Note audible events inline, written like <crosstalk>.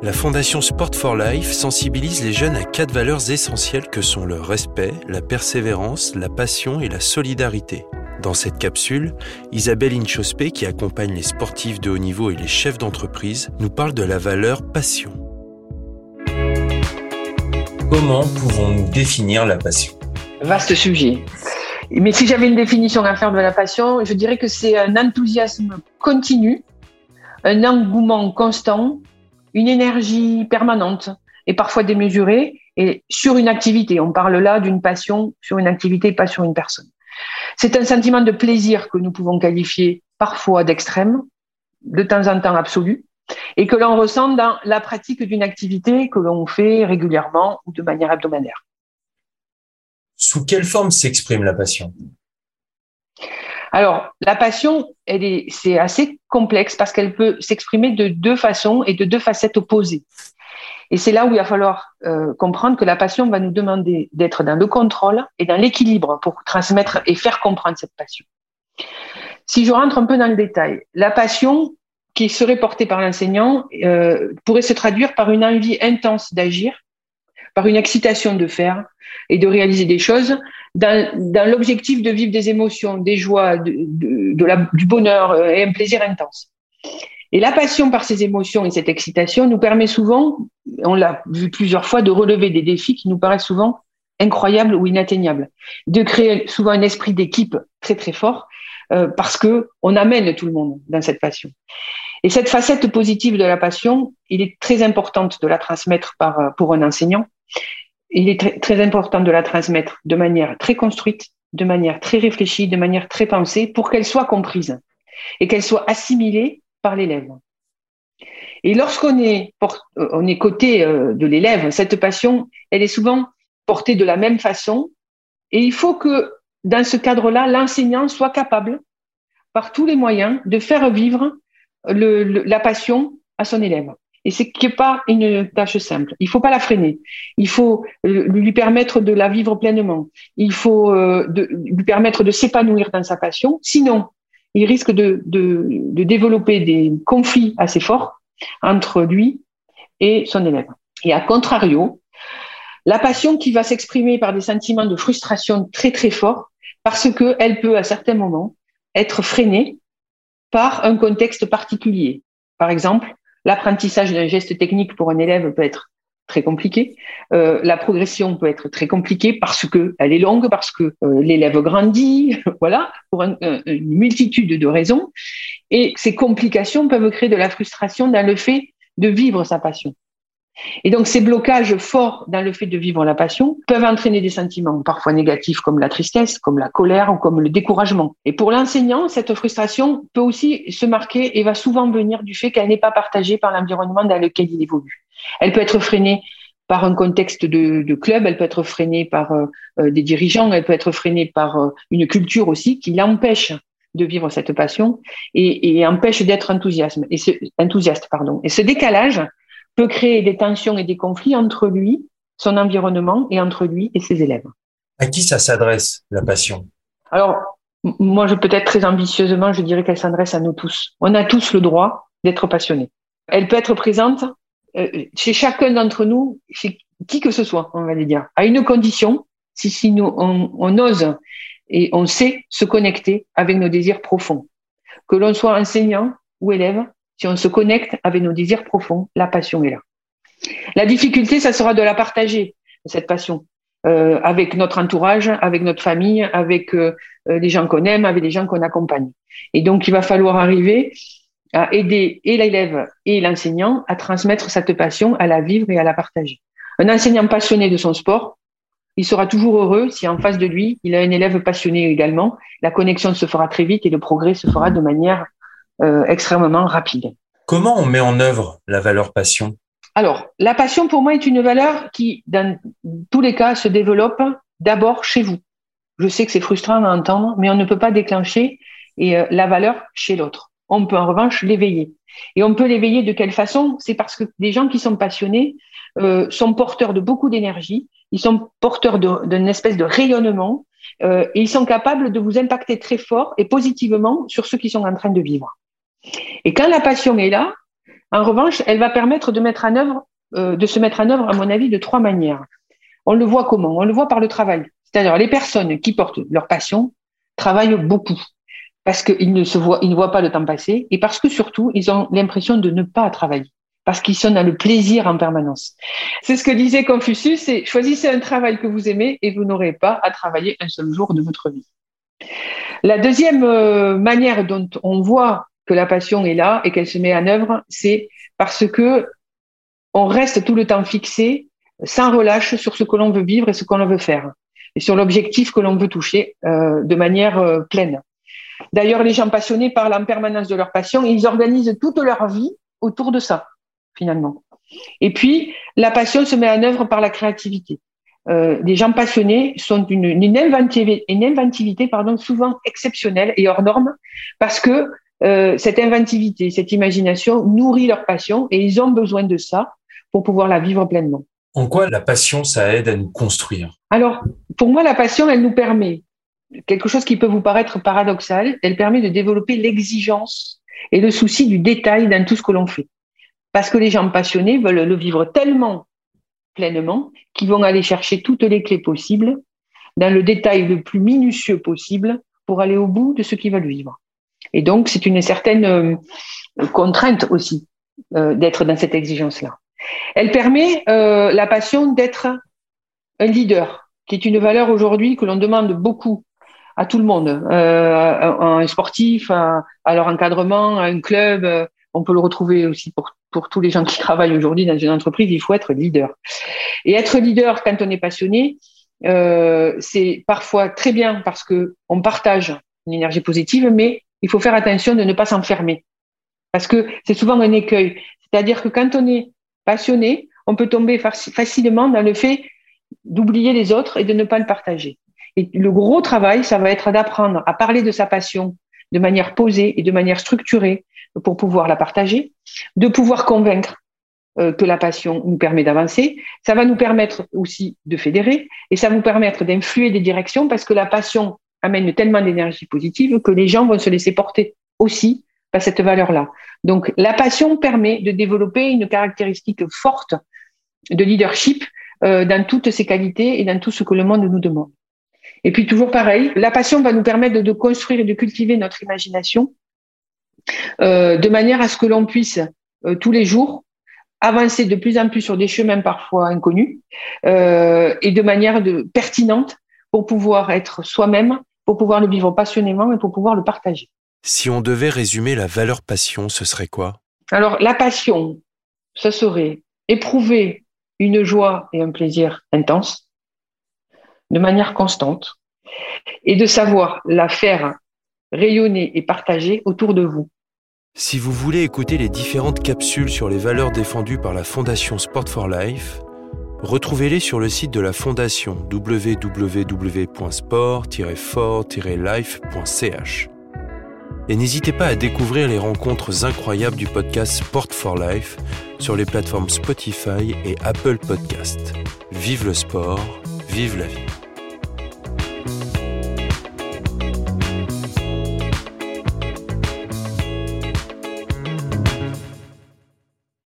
La Fondation Sport for Life sensibilise les jeunes à quatre valeurs essentielles que sont le respect, la persévérance, la passion et la solidarité. Dans cette capsule, Isabelle Inchospé, qui accompagne les sportifs de haut niveau et les chefs d'entreprise, nous parle de la valeur passion. Comment pouvons-nous définir la passion? Vaste sujet. Mais si j'avais une définition à faire de la passion, je dirais que c'est un enthousiasme continu, un engouement constant une énergie permanente et parfois démesurée et sur une activité. On parle là d'une passion sur une activité, pas sur une personne. C'est un sentiment de plaisir que nous pouvons qualifier parfois d'extrême, de temps en temps absolu, et que l'on ressent dans la pratique d'une activité que l'on fait régulièrement ou de manière hebdomadaire. Sous quelle forme s'exprime la passion? Alors, la passion, elle est, c'est assez complexe parce qu'elle peut s'exprimer de deux façons et de deux facettes opposées. Et c'est là où il va falloir euh, comprendre que la passion va nous demander d'être dans le contrôle et dans l'équilibre pour transmettre et faire comprendre cette passion. Si je rentre un peu dans le détail, la passion qui serait portée par l'enseignant euh, pourrait se traduire par une envie intense d'agir, par une excitation de faire et de réaliser des choses dans, l'objectif de vivre des émotions, des joies, du bonheur euh, et un plaisir intense. Et la passion par ces émotions et cette excitation nous permet souvent, on l'a vu plusieurs fois, de relever des défis qui nous paraissent souvent incroyables ou inatteignables, de créer souvent un esprit d'équipe très très fort euh, parce que on amène tout le monde dans cette passion. Et cette facette positive de la passion, il est très importante de la transmettre euh, pour un enseignant il est très, important de la transmettre de manière très construite, de manière très réfléchie, de manière très pensée, pour qu'elle soit comprise et qu'elle soit assimilée par l'élève. Et lorsqu'on est, on est côté euh, de l'élève, cette passion, elle est souvent portée de la même façon. Et il faut que, dans ce cadre-là, l'enseignant soit capable, par tous les moyens, de faire vivre la passion à son élève. Et c'est n'est pas une tâche simple. Il faut pas la freiner. Il faut euh, lui permettre de la vivre pleinement. Il faut euh, lui permettre de s'épanouir dans sa passion. Sinon, il risque de, de, développer des conflits assez forts entre lui et son élève. Et à contrario, la passion qui va s'exprimer par des sentiments de frustration très très forts, parce qu'elle peut à certains moments être freinée par un contexte particulier. Par exemple, L'apprentissage d'un geste technique pour un élève peut être très compliqué. Euh, la progression peut être très compliquée parce que elle est longue, parce que euh, l'élève grandit, <laughs> voilà, pour une multitude de raisons. Et ces complications peuvent créer de la frustration dans le fait de vivre sa passion. Et donc ces blocages forts dans le fait de vivre la passion peuvent entraîner des sentiments parfois négatifs comme la tristesse, comme la colère ou comme le découragement. Et pour l'enseignant, cette frustration peut aussi se marquer et va souvent venir du fait qu'elle n'est pas partagée par l'environnement dans lequel il évolue. Elle peut être freinée par un contexte de, club, elle peut être freinée par euh, euh, des dirigeants, elle peut être freinée par euh, une culture aussi qui l'empêche de vivre cette passion et, empêche d'être enthousiaste. Et ce décalage peut créer des tensions et des conflits entre lui, son environnement et entre lui et ses élèves. À qui ça s'adresse, la passion? Alors, moi, je peut-être très ambitieusement, je dirais qu'elle s'adresse à nous tous. On a tous le droit d'être passionnés. Elle peut être présente euh, chez chacun d'entre nous, chez qui que ce soit, on va le dire, à une condition, si, si nous, on, on ose et on sait se connecter avec nos désirs profonds. Que l'on soit enseignant ou élève, si on se connecte avec nos désirs profonds, la passion est là. La difficulté, ça sera de la partager, cette passion, euh, avec notre entourage, avec notre famille, avec euh, euh, les gens qu'on aime, avec les gens qu'on accompagne. Et donc, il va falloir arriver à aider et l'élève et l'enseignant à transmettre cette passion, à la vivre et à la partager. Un enseignant passionné de son sport, il sera toujours heureux si en face de lui, il a un élève passionné également. La connexion se fera très vite et le progrès se fera de manière extrêmement rapide. Comment on met en œuvre la valeur passion? Alors, la passion pour moi est une valeur qui, dans tous les cas, se développe d'abord chez vous. Je sais que c'est frustrant à entendre, mais on ne peut pas déclencher et, euh, la valeur chez l'autre. On peut en revanche l'éveiller. Et on peut l'éveiller de quelle façon? C'est parce que des gens qui sont passionnés euh, sont porteurs de beaucoup d'énergie, ils sont porteurs d'une espèce de rayonnement, et ils sont capables de vous impacter très fort et positivement sur ceux qui sont en train de vivre. Et quand la passion est là, En revanche, elle va permettre de, mettre en œuvre, euh, de se mettre en œuvre, à mon avis, de trois manières. On le voit comment? On le voit par le travail. C'est-à-dire les personnes qui portent leur passion travaillent beaucoup parce qu'ils ne se voient, ils ne voient pas le temps passer et parce que surtout, ils ont l'impression de ne pas travailler parce qu'ils sont dans le plaisir en permanence. C'est ce que disait Confucius, c'est choisissez un travail que vous aimez et vous n'aurez pas à travailler un seul jour de votre vie. La deuxième euh, manière dont on voit que la passion est là et qu'elle se met en œuvre, c'est parce que on reste tout le temps fixé, sans relâche sur ce que l'on veut vivre et ce qu'on veut faire, et sur l'objectif que l'on veut toucher euh, de manière euh, pleine. D'ailleurs, les gens passionnés parlent en permanence de leur passion et ils organisent toute leur vie autour de ça, finalement. Et puis, la passion se met en œuvre par la créativité. Euh, les gens passionnés sont d'une une inventivité, une inventivité pardon, souvent exceptionnelle et hors norme parce que euh, cette inventivité, cette imagination nourrit leur passion et ils ont besoin de ça pour pouvoir la vivre pleinement. En quoi la passion, ça aide à nous construire? Alors, pour moi, la passion, elle nous permet quelque chose qui peut vous paraître paradoxal, elle permet de développer l'exigence et le souci du détail dans tout ce que l'on fait. Parce que les gens passionnés veulent le vivre tellement pleinement qu'ils vont aller chercher toutes les clés possibles dans le détail le plus minutieux possible pour aller au bout de ce qu'ils veulent vivre. Et donc, c'est une certaine euh, contrainte aussi euh, d'être dans cette exigence-là. Elle permet, euh, la passion, d'être un leader, qui est une valeur aujourd'hui que l'on demande beaucoup à tout le monde, euh, un sportif, à, leur encadrement, à un club. On peut le retrouver aussi pour, pour tous les gens qui travaillent aujourd'hui dans une entreprise. Il faut être leader. Et être leader quand on est passionné, c'est parfois très bien parce que on partage une énergie positive, mais il faut faire attention de ne pas s'enfermer parce que c'est souvent un écueil. C'est-à-dire que quand on est passionné, on peut tomber facilement dans le fait d'oublier les autres et de ne pas le partager. Et le gros travail, ça va être d'apprendre à parler de sa passion de manière posée et de manière structurée pour pouvoir la partager, de pouvoir convaincre euh, que la passion nous permet d'avancer. Ça va nous permettre aussi de fédérer et ça va nous permettre d'influer des directions parce que la passion amène tellement d'énergie positive que les gens vont se laisser porter aussi par cette valeur-là. Donc la passion permet de développer une caractéristique forte de leadership euh, dans toutes ses qualités et dans tout ce que le monde nous demande. Et puis toujours pareil, la passion va nous permettre de, construire et de cultiver notre imagination euh, de manière à ce que l'on puisse euh, tous les jours avancer de plus en plus sur des chemins parfois inconnus et de manière pertinente pour pouvoir être soi-même, pour pouvoir le vivre passionnément et pour pouvoir le partager. Si on devait résumer la valeur passion, ce serait quoi? Alors la passion, ce serait éprouver une joie et un plaisir intense, de manière constante et de savoir la faire rayonner et partager autour de vous. Si vous voulez écouter les différentes capsules sur les valeurs défendues par la Fondation Sport for Life, retrouvez-les sur le site de la Fondation www.sport-for-life.ch. Et n'hésitez pas à découvrir les rencontres incroyables du podcast Sport for Life sur les plateformes Spotify et Apple Podcast. Vive le sport, vive la vie.